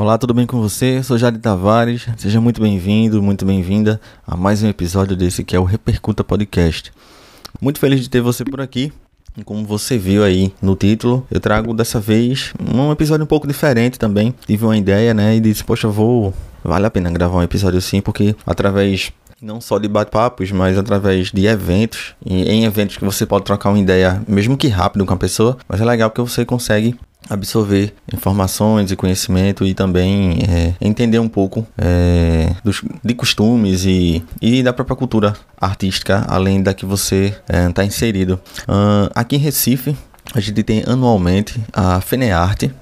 Olá, tudo bem com você? Sou Jade Tavares. Seja muito bem-vindo, muito bem-vinda a mais um episódio desse que é o Repercuta Podcast. Muito feliz de ter você por aqui. Como você viu aí no título, eu trago dessa vez um episódio um pouco diferente também. Tive uma ideia, né, e disse, poxa, vou vale a pena gravar um episódio assim, porque através não só de bate-papos, mas através de eventos, e em eventos que você pode trocar uma ideia, mesmo que rápido com a pessoa, mas é legal porque você consegue absorver informações e conhecimento e também é, entender um pouco é, dos, de costumes e, e da própria cultura artística, além da que você está é, inserido. Uh, aqui em Recife, a gente tem anualmente a FENEARTE,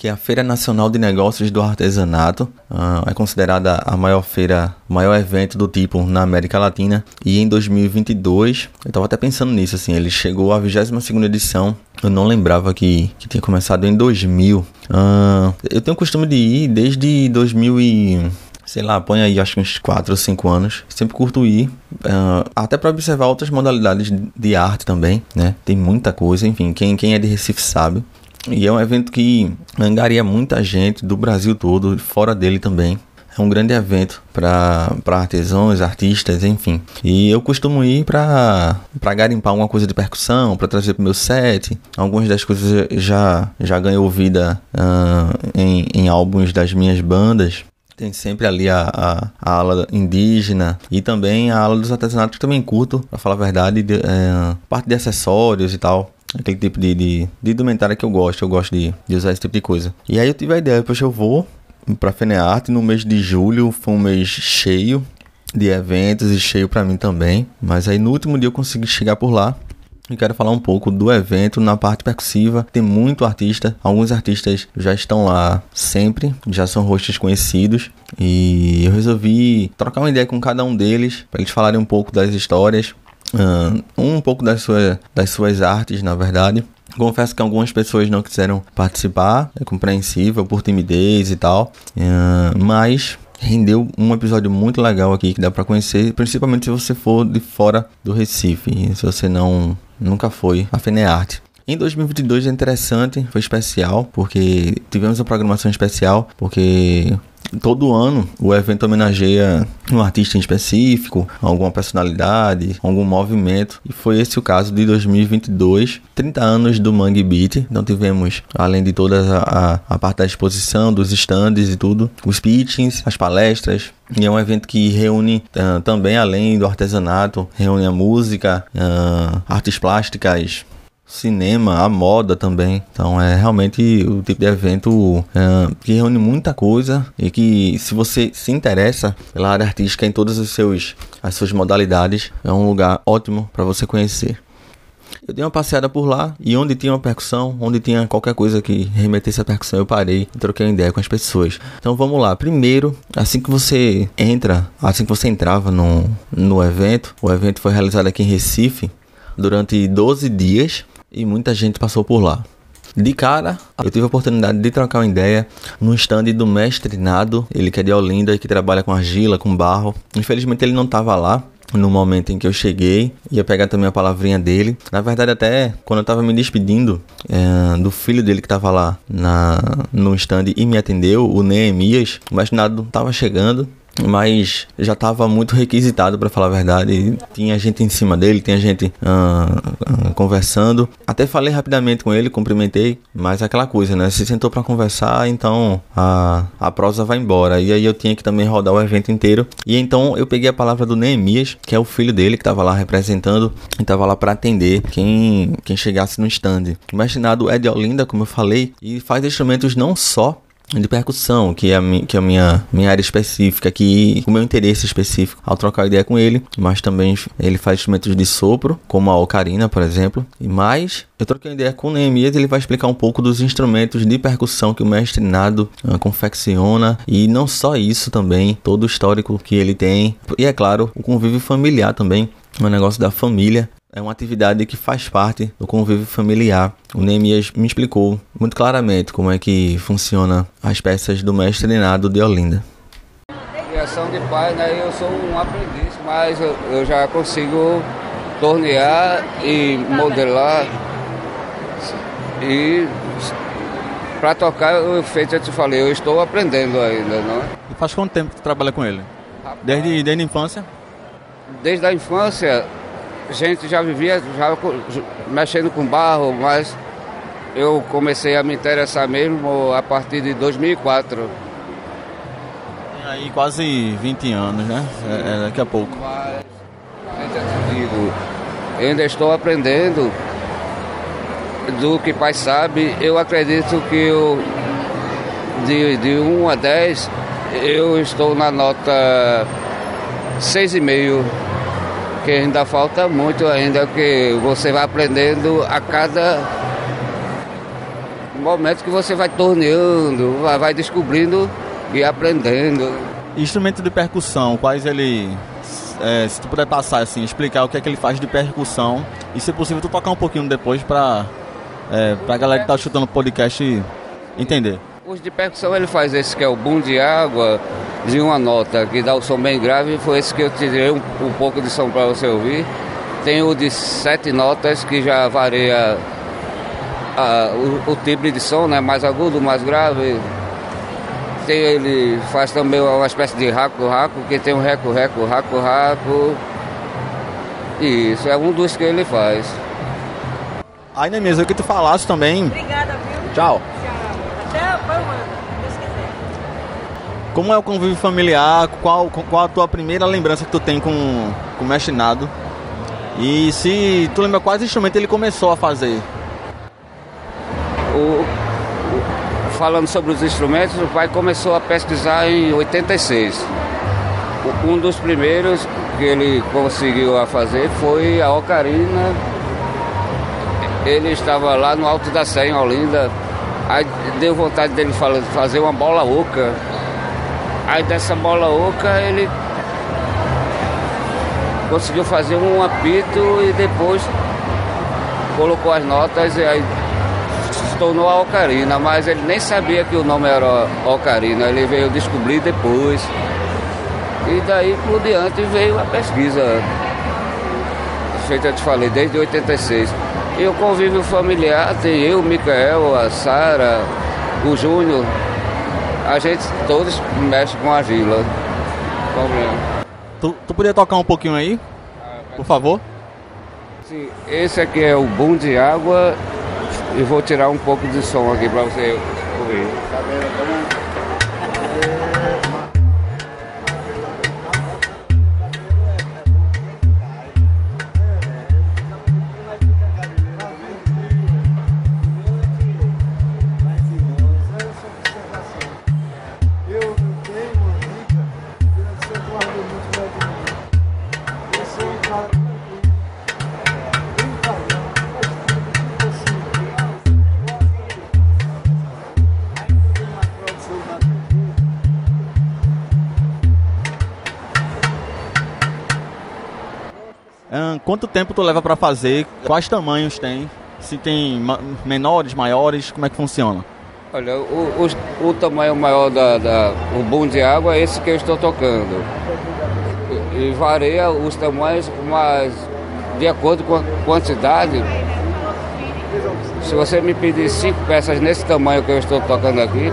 que é a Feira Nacional de Negócios do Artesanato. Uh, é considerada a maior feira, maior evento do tipo na América Latina. E em 2022, eu estava até pensando nisso, assim, ele chegou à 22 edição. Eu não lembrava que, que tinha começado em 2000. Uh, ah, eu tenho o costume de ir desde 2000 e sei lá, põe aí acho que uns 4 ou 5 anos. Sempre curto ir, uh, até para observar outras modalidades de arte também, né? Tem muita coisa, enfim, quem, quem é de Recife sabe. E é um evento que angaria muita gente do Brasil todo, fora dele também. É um grande evento para artesãos, artistas, enfim. E eu costumo ir para garimpar alguma coisa de percussão, para trazer para o meu set. Algumas das coisas já, já ganhou vida uh, em, em álbuns das minhas bandas. Tem sempre ali a, a, a, ala indígena e também a ala dos artesanatos que também curto, para falar a verdade, de, é, parte de acessórios e tal. Aquele tipo de, de, de que eu gosto, eu gosto de, de usar esse tipo de coisa. E aí eu tive a ideia, poxa, eu vou pra Fenearte no mês de julho, foi um mês cheio de eventos e cheio para mim também. Mas aí no último dia eu consegui chegar por lá. E quero falar um pouco do evento na parte percussiva. Tem muito artista, alguns artistas já estão lá sempre, já são rostos conhecidos. E eu resolvi trocar uma ideia com cada um deles para eles falarem um pouco das histórias, um pouco das, sua, das suas artes, na verdade. Confesso que algumas pessoas não quiseram participar, é compreensível por timidez e tal, uh, mas rendeu um episódio muito legal aqui que dá para conhecer, principalmente se você for de fora do Recife, se você não nunca foi a Fenearte. Em 2022 é interessante, foi especial, porque tivemos uma programação especial, porque Todo ano o evento homenageia um artista em específico, alguma personalidade, algum movimento. E foi esse o caso de 2022, 30 anos do Mangue Beat. Então tivemos, além de toda a, a, parte da exposição, dos stands e tudo, os pitchings, as palestras, e é um evento que reúne uh, também, além do artesanato, reúne a música, uh, artes plásticas, cinema, a moda também. Então é realmente o tipo de evento é, que reúne muita coisa e que se você se interessa pela área artística em todas os seus, as suas modalidades, é um lugar ótimo para você conhecer. Eu dei uma passeada por lá e onde tinha uma percussão, onde tinha qualquer coisa que remetesse a percussão, eu parei e troquei uma ideia com as pessoas. Então vamos lá. Primeiro, assim que você entra, assim que você entrava no, no evento, o evento foi realizado aqui em Recife durante 12 dias e muita gente passou por lá. De cara, eu tive a oportunidade de trocar uma ideia no stand do mestre Nado, ele que é de Olinda e que trabalha com argila, com barro. Infelizmente ele não estava lá, no momento em que eu cheguei, ia pegar também a palavrinha dele. Na verdade, até quando eu tava me despedindo é, do filho dele que tava lá na, no stand e me atendeu, o Neemias, o mestre Nado tava chegando mas já estava muito requisitado para falar a verdade. Tinha gente em cima dele, tinha gente conversando. Até falei rapidamente com ele, cumprimentei, mas aquela coisa, né? Se sentou para conversar, então a, a prosa vai embora. E aí eu tinha que também rodar o evento inteiro. E então eu peguei a palavra do Neemias, que é o filho dele que estava lá representando e estava lá para atender quem, quem chegasse no stand. O mestre é de Olinda, como eu falei, e faz instrumentos não só de percussão, que é a, mi, que é a minha, minha área específica, que o meu interesse específico ao trocar ideia com ele, mas também ele faz instrumentos de sopro, como a ocarina, por exemplo. E mais, eu troquei ideia com o Neemias, ele vai explicar um pouco dos instrumentos de percussão que o mestre Nado uh, confecciona e não só isso também, todo o histórico que ele tem e é claro, o convívio familiar também, o negócio da família é uma atividade que faz parte do convívio familiar. O Neemias me explicou muito claramente como é que funciona as peças do mestre Nado de Olinda. Criação de pai, né? Eu sou um aprendiz, mas eu, eu já consigo tornear e modelar e para tocar, eu feito eu te falei, eu estou aprendendo ainda, não é? E faz quanto tempo que tu trabalha com ele? Desde, desde a infância? Desde a infância, gente já vivia já mexendo com barro, mas eu comecei a me interessar mesmo a partir de 2004. E aí quase 20 anos, né? É, é daqui a pouco. Mas, eu ainda estou aprendendo do que pai sabe. Eu acredito que eu, de, de 1 a 10, eu estou na nota 6,5 que ainda falta muito ainda, que você vai aprendendo a cada momento que você vai torneando, vai, descobrindo e aprendendo. Instrumento de percussão, quais ele. É, se tu puder passar assim, explicar o que é que ele faz de percussão e se possível tu tocar um pouquinho depois pra, é, pra galera que tá chutando o podcast entender. Os de percussão ele faz esse que é o boom de água de uma nota, que dá o som bem grave, foi esse que eu tirei um, um pouco de som para você ouvir. Tem o de sete notas que já varia a, o, o timbre de som, né? Mais agudo, mais grave. Tem, ele faz também uma espécie de raco-raco, que tem um reco-reco, raco-raco. Isso, é um dos que ele faz. Aí, né mesmo, que tu falasse também. Obrigada, viu? Tchau. Como é o convívio familiar? Qual, qual a tua primeira lembrança que tu tem com, com o Mestinado? E se tu lembra quais instrumentos ele começou a fazer? o, falando sobre os instrumentos, o pai começou a pesquisar em 86. Um dos primeiros que ele conseguiu a fazer foi a ocarina. Ele estava lá no Alto da Sé, em Olinda. Aí deu vontade dele fazer uma bola oca. Aí dessa bola oca ele conseguiu fazer um apito e depois colocou as notas e aí tornou a Ocarina, mas ele nem sabia que o nome era Ocarina, ele veio descobrir depois. E daí por diante veio a pesquisa, feita eu te falei, desde 86. E o convívio familiar tem eu, o Micael, a Sara, o Júnior, a gente todos mexe com argila. Tu, tu podia tocar um pouquinho aí, por favor? Sim, esse aqui é o boom de água e vou tirar um pouco de som aqui para você ouvir. Tá vendo? Quanto tempo tu leva para fazer? Quais tamanhos tem? Se tem menores, maiores, como é que funciona? Olha, o, o, o tamanho maior da, da, o boom de água é esse que eu estou tocando. E, e varia os tamanhos, mas de acordo com a quantidade. Se você me pedir cinco peças nesse tamanho que eu estou tocando aqui,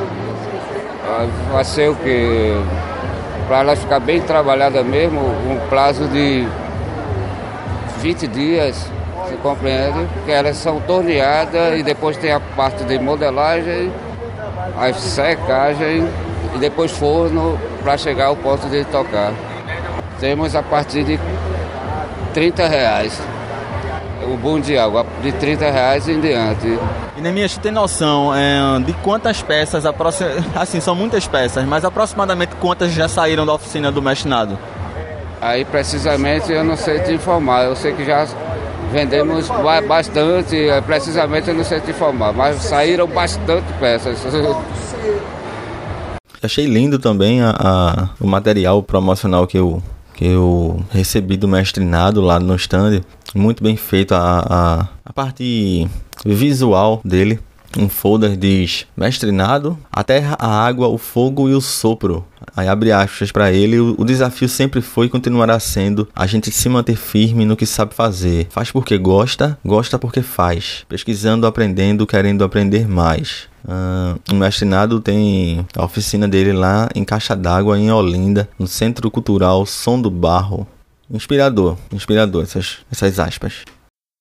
vai ser o que? Para ela ficar bem trabalhada mesmo, um prazo de 20 dias, se compreende? Que elas são torneadas e depois tem a parte de modelagem, a secagem e depois forno para chegar ao ponto de tocar. Temos a partir de 30 reais. O bom de água, de 30 reais em diante. E Nemias, tu tem noção é, de quantas peças, assim, são muitas peças, mas aproximadamente quantas já saíram da oficina do Mestinado? Aí precisamente eu não sei te informar. Eu sei que já vendemos bastante, é, precisamente eu não sei te informar, mas saíram bastante peças. Achei lindo também a, a, o material promocional que eu, que eu recebi do mestre Nado lá no stand. Muito bem feito a, a, a parte visual dele. Um folder diz mestrinado, a terra, a água, o fogo e o sopro. Aí abre aspas para ele, o, desafio sempre foi e continuará sendo a gente se manter firme no que sabe fazer. Faz porque gosta, gosta porque faz. Pesquisando, aprendendo, querendo aprender mais. Uh, o mestrinado tem a oficina dele lá em Caixa d'Água, em Olinda, no Centro Cultural Som do Barro. Inspirador, inspirador essas, essas aspas.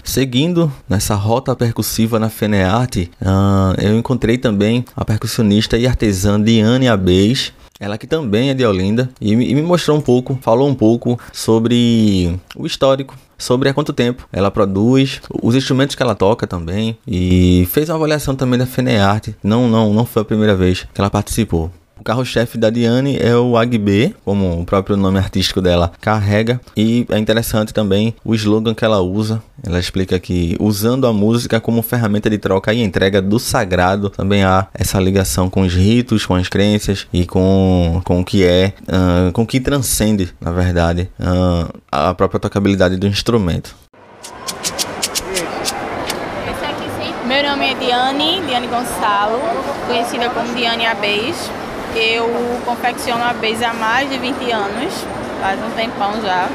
Seguindo nessa rota percussiva na Fenearte, uh, eu encontrei também a percussionista e artesã Diane Abez, ela que também é de Olinda, e me, e me mostrou um pouco, falou um pouco sobre o histórico sobre há quanto tempo ela produz, os instrumentos que ela toca também e fez uma avaliação também da Fenearte. Não, não, não foi a primeira vez que ela participou. Carro-chefe da Diane é o Agbe, como o próprio nome artístico dela carrega, e é interessante também o slogan que ela usa. Ela explica que usando a música como ferramenta de troca e entrega do sagrado, também há essa ligação com os ritos, com as crenças e com, com o que é, uh, com o que transcende, na verdade, uh, a própria tocabilidade do instrumento. Meu nome é Diane, Diane Gonçalo, conhecida como Diane Abez. Eu confecciono a Base há mais de 20 anos, faz um tempão já.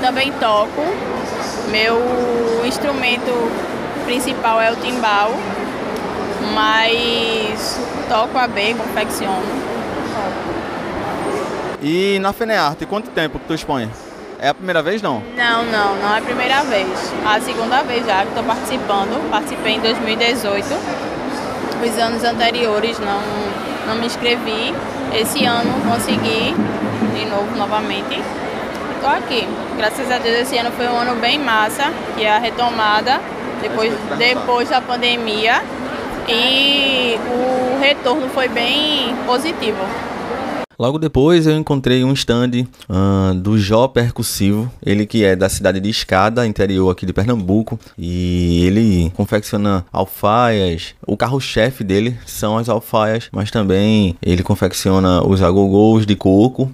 Também toco. Meu instrumento principal é o timbal, mas toco a B, confecciono. E na Fenearte, quanto tempo que tu expõe? É a primeira vez não? Não, não, não é a primeira vez. A segunda vez já que estou participando. Participei em 2018. Os anos anteriores não, não me inscrevi. Esse ano consegui de novo, novamente. Estou aqui. Graças a Deus esse ano foi um ano bem massa, que é a retomada depois, depois da pandemia. E o retorno foi bem positivo. Logo depois eu encontrei um stand uh, do Jó Percussivo, ele que é da cidade de Escada, interior aqui de Pernambuco, e ele confecciona alfaias. O carro-chefe dele são as alfaias, mas também ele confecciona os agogôs de coco,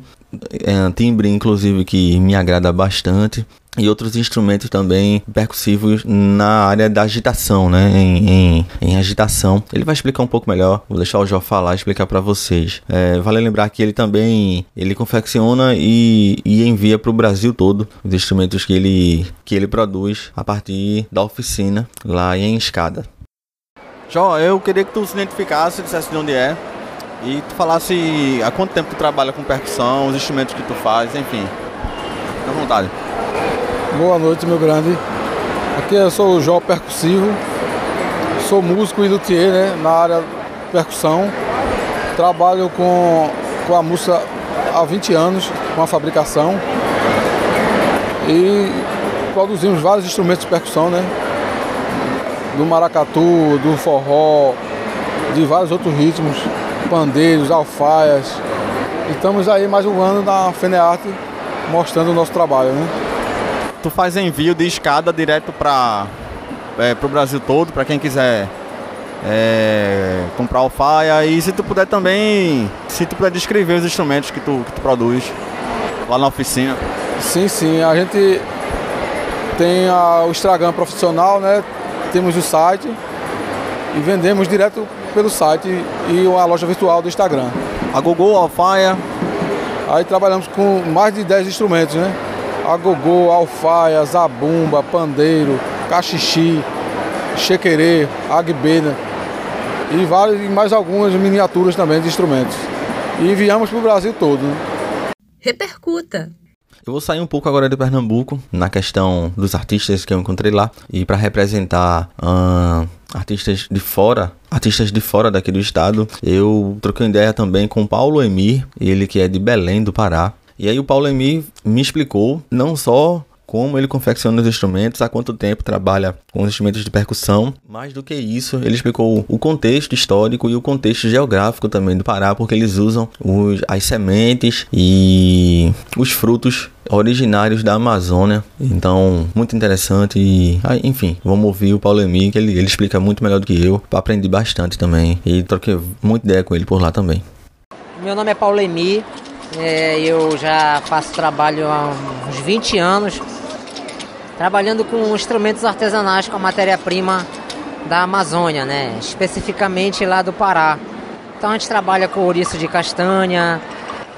é, timbre inclusive que me agrada bastante e outros instrumentos também percussivos na área da agitação, né? Em, em, em, agitação. Ele vai explicar um pouco melhor. Vou deixar o Jó falar e explicar para vocês. É, vale lembrar que ele também ele confecciona e, e envia para o Brasil todo os instrumentos que ele, que ele produz a partir da oficina lá em Escada. Jó, eu queria que tu se identificasse, dissesse de onde é e tu falasse há quanto tempo tu trabalha com percussão, os instrumentos que tu faz, enfim. Fica à vontade. Boa noite, meu grande. Aqui eu sou o Jó Percussivo, sou músico e luthier né, na área percussão. Trabalho com, com a música há 20 anos, com a fabricação. E produzimos vários instrumentos de percussão, né? Do maracatu, do forró, de vários outros ritmos, pandeiros, alfaias. E estamos aí mais um ano na Fenearte mostrando o nosso trabalho, né? Tu faz envio de escada direto para é, o Brasil todo, para quem quiser é, comprar alfaia. E se tu puder também, se tu puder descrever os instrumentos que tu, que tu produz lá na oficina. Sim, sim. A gente tem a, o Instagram profissional, né? Temos o site e vendemos direto pelo site e a loja virtual do Instagram. A Google, Alfaia. Aí trabalhamos com mais de 10 instrumentos, né? Agogô, alfaia, zabumba, pandeiro, cachixi, chequerê, agbena e, várias, mais algumas miniaturas também de instrumentos. E enviamos para o Brasil todo. Né? Repercuta! Eu vou sair um pouco agora de Pernambuco, na questão dos artistas que eu encontrei lá, e para representar uh, artistas de fora, artistas de fora daqui do estado, eu troquei ideia também com Paulo Emir, ele que é de Belém do Pará, e aí o Paulo Emi me explicou não só como ele confecciona os instrumentos, há quanto tempo trabalha com os instrumentos de percussão. Mais do que isso, ele explicou o contexto histórico e o contexto geográfico também do Pará, porque eles usam os, as sementes e os frutos originários da Amazônia. Então, muito interessante e, ah, enfim, vamos ouvir o Paulo Emi, que ele, ele explica muito melhor do que eu. Aprendi bastante também e troquei muita ideia com ele por lá também. Meu nome é Paulo Emi, é, eu já faço trabalho há uns 20 anos, trabalhando com instrumentos artesanais, com a matéria-prima da Amazônia, né? Especificamente lá do Pará. Então a gente trabalha com ouriço de castanha,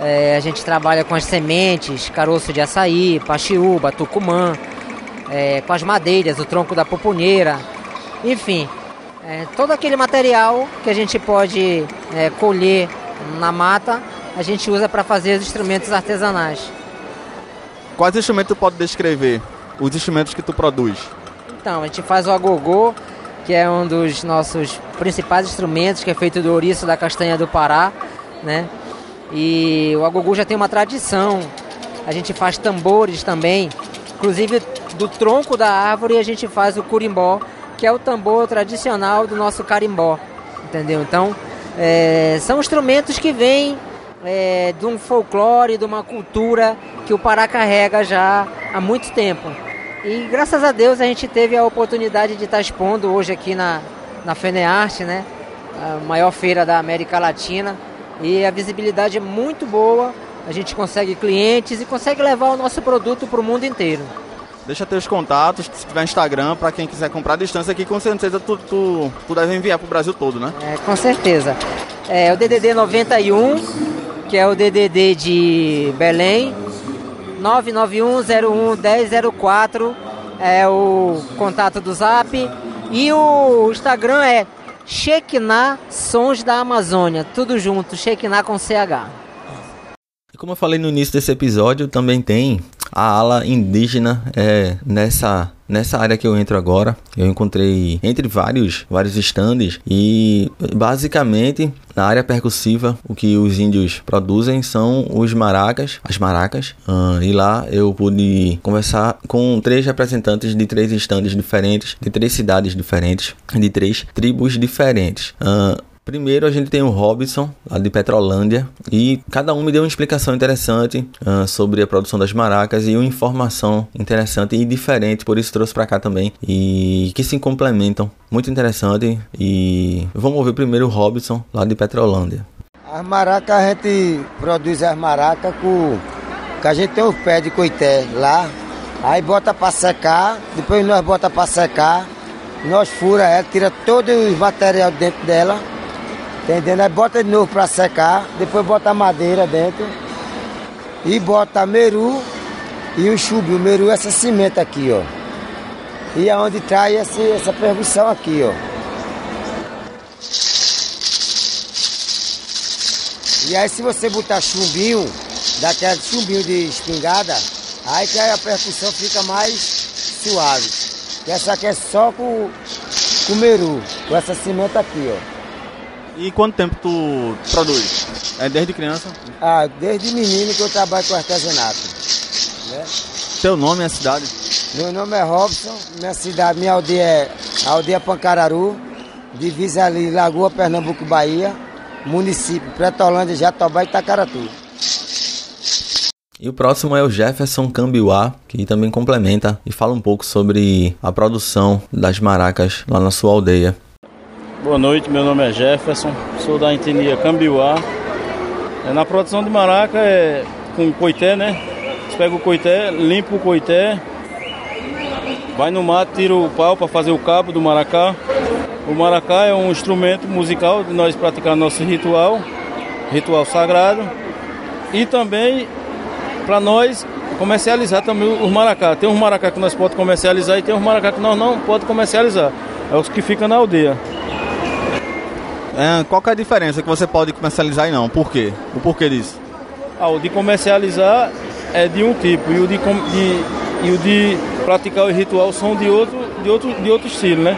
é, a gente trabalha com as sementes, caroço de açaí, paxiúba, tucumã, é, com as madeiras, o tronco da pupunheira, enfim, é, todo aquele material que a gente pode é, colher na mata, a gente usa para fazer os instrumentos artesanais. Quais instrumentos tu pode descrever? Os instrumentos que tu produz? Então, a gente faz o agogô, que é um dos nossos principais instrumentos, que é feito do ouriço da castanha do Pará, né? E o agogô já tem uma tradição. A gente faz tambores também, inclusive do tronco da árvore a gente faz o curimbó, que é o tambor tradicional do nosso carimbó, entendeu? Então, é, são instrumentos que vêm é, de um folclore, de uma cultura que o Pará carrega já há muito tempo. E graças a Deus a gente teve a oportunidade de estar expondo hoje aqui na, na FENEARTE, né? a maior feira da América Latina. E a visibilidade é muito boa, a gente consegue clientes e consegue levar o nosso produto para o mundo inteiro. Deixa teus contatos, se tiver Instagram, para quem quiser comprar a distância aqui, com certeza tu, tu, tu deve enviar para o Brasil todo, né? É, com certeza. É o DDD 91, que é o DDD de Belém, 991011004 é o contato do Zap. E o Instagram é Shekinah Sons da Amazônia, tudo junto, Shekinah com CH. Como eu falei no início desse episódio, também tem a ala indígena é, nessa nessa área que eu entro agora. Eu encontrei entre vários vários estandes e basicamente na área percussiva o que os índios produzem são os maracas, as maracas. Uh, e lá eu pude conversar com três representantes de três estandes diferentes, de três cidades diferentes, de três tribos diferentes. Uh, Primeiro a gente tem o Robson, lá de Petrolândia, e cada um me deu uma explicação interessante uh, sobre a produção das maracas e uma informação interessante e diferente, por isso trouxe para cá também, e que se complementam. Muito interessante. E vamos ouvir primeiro o Robson, lá de Petrolândia. As maracas a gente produz as maracas com. que a gente tem os pés de coité lá, aí bota para secar, depois nós bota para secar, nós fura ela, tira todo o material dentro dela Entendendo? Aí bota de novo para secar, depois bota a madeira dentro e bota meru e o chubi. O meru é essa cimenta aqui, ó. E aonde é traz essa, essa percussão aqui, ó. E aí se você botar chumbinho, daquele chumbinho de espingarda, aí que a percussão fica mais suave. Essa aqui é só com, com meru, com essa cimenta aqui, ó. E quanto tempo tu produz? É desde criança? Ah, desde menino que eu trabalho com artesanato. Né? Seu nome e a cidade? Meu nome é Robson, minha cidade, minha aldeia é a aldeia Pancararu, divisa ali Lagoa, Pernambuco, Bahia, município Pretolândia, Jatobá e Itacaratu. E o próximo é o Jefferson Cambiuá, que também complementa e fala um pouco sobre a produção das maracas lá na sua aldeia. Boa noite, meu nome é Jefferson, sou da etnia Cambiuá. É, na produção de maraca é com coité, né? Você pega o coité, limpa o coité, vai no mato, tira o pau para fazer o cabo do maracá. O maracá é um instrumento musical de nós praticar nosso ritual, ritual sagrado. E também para nós comercializar também os maracá. Tem uns maracá que nós podemos comercializar e tem uns maracá que nós não podemos comercializar. É os que ficam na aldeia. É, qual é a diferença que você pode comercializar e não? Por quê? O porquê disso? Ah, o de comercializar é de um tipo e o de, de, e o de praticar o ritual são de outro, de outro, de outro estilo, né?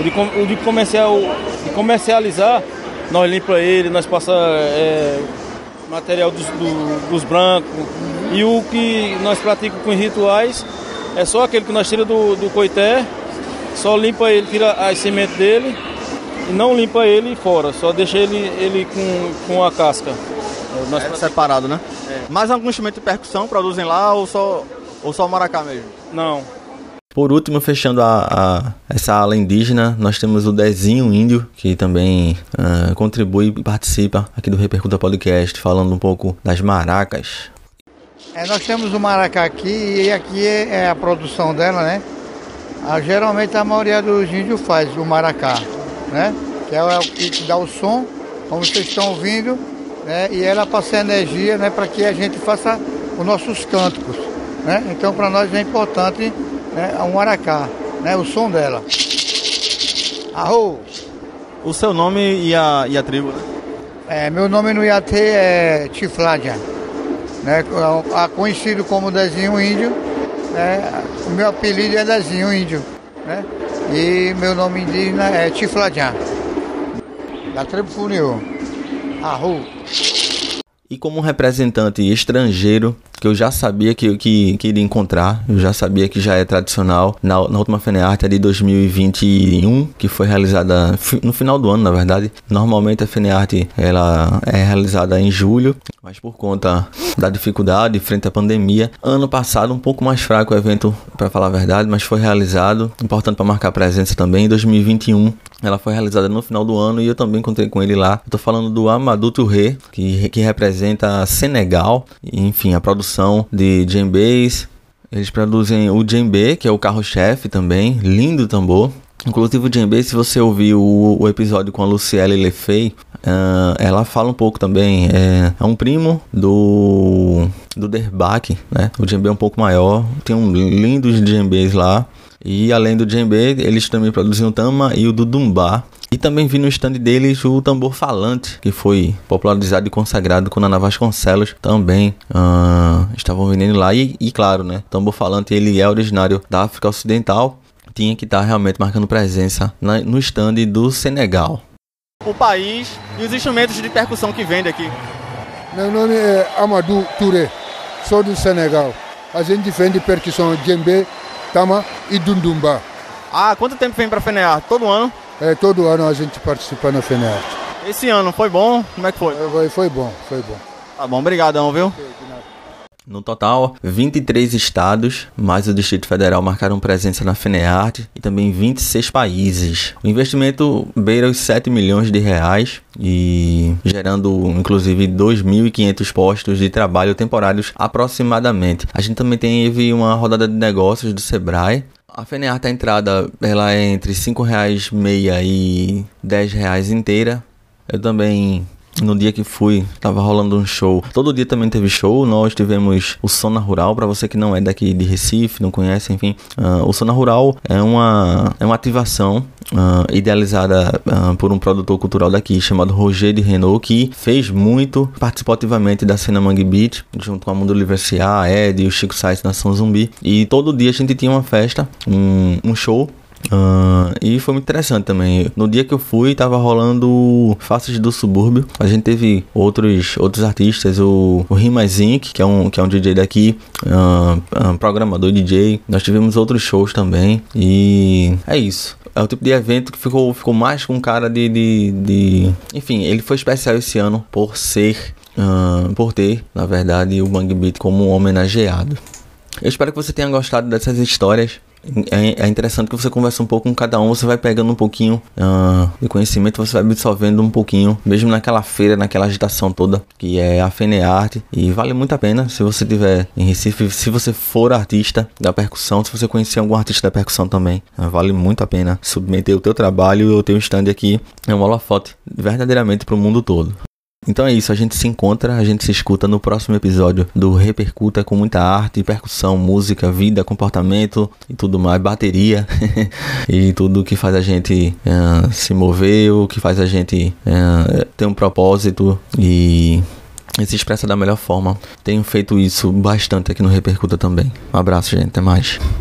O de, o de, comercial, de comercializar, nós limpa ele, nós passa é, material dos, do, dos brancos. E o que nós praticamos com rituais é só aquele que nós tiramos do, do coité, só limpa ele, tira as sementes dele e não limpa ele fora, só deixa ele, ele com, com a casca. Nós é separado, né? É. Mais algum instrumento de percussão produzem lá ou só, ou só o maracá mesmo? Não. Por último, fechando a, a, essa ala indígena, nós temos o Dezinho Índio, que também uh, contribui e participa aqui do Repercuta Podcast, falando um pouco das maracas. É, nós temos o maracá aqui e aqui é, é a produção dela, né? Ah, geralmente a maioria dos índios faz o maracá, né? Que é o que dá o som, como vocês estão ouvindo, né? E ela passa energia, né? Para que a gente faça os nossos cânticos, né? Então para nós é importante né? o maracá, né? O som dela. Arro! O seu nome e a, e a tribo, né? É, meu nome no Iatê é Tifládia, né? Conhecido como Dezinho Índio, né? O meu apelido é Dezinho Índio, né? E meu nome indígena é Tifladjan, da tribo Funiô. Arru. E como representante estrangeiro, que eu já sabia que, que, que iria encontrar, eu já sabia que já é tradicional. Na, na última FENEARTE de 2021, que foi realizada no final do ano, na verdade. Normalmente a FENEARTE ela é realizada em julho, mas por conta da dificuldade frente à pandemia, ano passado um pouco mais fraco o evento, para falar a verdade, mas foi realizado, importante para marcar presença também, em 2021. Ela foi realizada no final do ano e eu também encontrei com ele lá. Estou falando do Amadou Touré, que, que representa Senegal, enfim, a produção de djembes. Eles produzem o djembe, que é o carro-chefe também, lindo tambor. Inclusive o djembe, se você ouvir o, o episódio com a Luciele Lefei, uh, ela fala um pouco também. É, é um primo do do Derbach, né? O djembe é um pouco maior, tem um lindos djembes lá. E além do djembe, eles também produzem o tama e o dudumbá. E também vi no stand deles o tambor falante, que foi popularizado e consagrado com Nana Vasconcelos também uh, estavam vendendo lá. E, e claro, né, tambor falante ele é originário da África Ocidental, tinha que estar realmente marcando presença na, no stand do Senegal. O país e os instrumentos de percussão que vende aqui. Meu nome é Amadou Touré, sou do Senegal. A gente vende percussão djembe, tama e dundumba. Ah, quanto tempo vem para Fenear? Todo ano? É, todo ano a gente participa na FENEARTE. Esse ano foi bom? Como é que foi? Foi, foi bom, foi bom. Tá bom, obrigadão, viu? No total, 23 estados, mais o Distrito Federal marcaram presença na FENEARTE e também 26 países. O investimento beira os 7 milhões de reais e gerando inclusive 2.500 postos de trabalho temporários aproximadamente. A gente também teve uma rodada de negócios do Sebrae a Fenearte, a entrada, ela é entre R$ reais meia e R$ reais inteira. Eu também no dia que fui, tava rolando um show. Todo dia também teve show. Nós tivemos o Sona Rural. Para você que não é daqui de Recife, não conhece, enfim, uh, o Sona Rural é uma, é uma ativação uh, idealizada uh, por um produtor cultural daqui chamado Roger de Renault, que fez muito, participou ativamente da cena Mangue Beat, junto com a Mundo Universiar, a Ed e o Chico Sainz Nação Zumbi. E todo dia a gente tinha uma festa, um, um show Uh, e foi muito interessante também. No dia que eu fui, tava rolando Faces do Subúrbio. A gente teve outros, outros artistas, o, o Rimas Inc., que é um, que é um DJ daqui, uh, um programador DJ. Nós tivemos outros shows também. E é isso. É o tipo de evento que ficou, ficou mais com cara de, de, de. Enfim, ele foi especial esse ano por ser. Uh, por ter, na verdade, o Bang Beat como homenageado. Eu espero que você tenha gostado dessas histórias é, é, interessante que você conversa um pouco com cada um, você vai pegando um pouquinho uh, de conhecimento, você vai absorvendo um pouquinho, mesmo naquela feira, naquela agitação toda que é a Fenearte. E vale muito a pena se você tiver em Recife, se você for artista da percussão, se você conhecer algum artista da percussão também, uh, vale muito a pena submeter o teu trabalho e o teu stand aqui é um holofote verdadeiramente para o mundo todo. Então é isso, a gente se encontra, a gente se escuta no próximo episódio do Repercuta com muita arte, percussão, música, vida, comportamento e tudo mais, bateria e tudo que faz a gente uh, se mover, o que faz a gente uh, ter um propósito e se expressa da melhor forma. Tenho feito isso bastante aqui no Repercuta também. Um abraço, gente, até mais.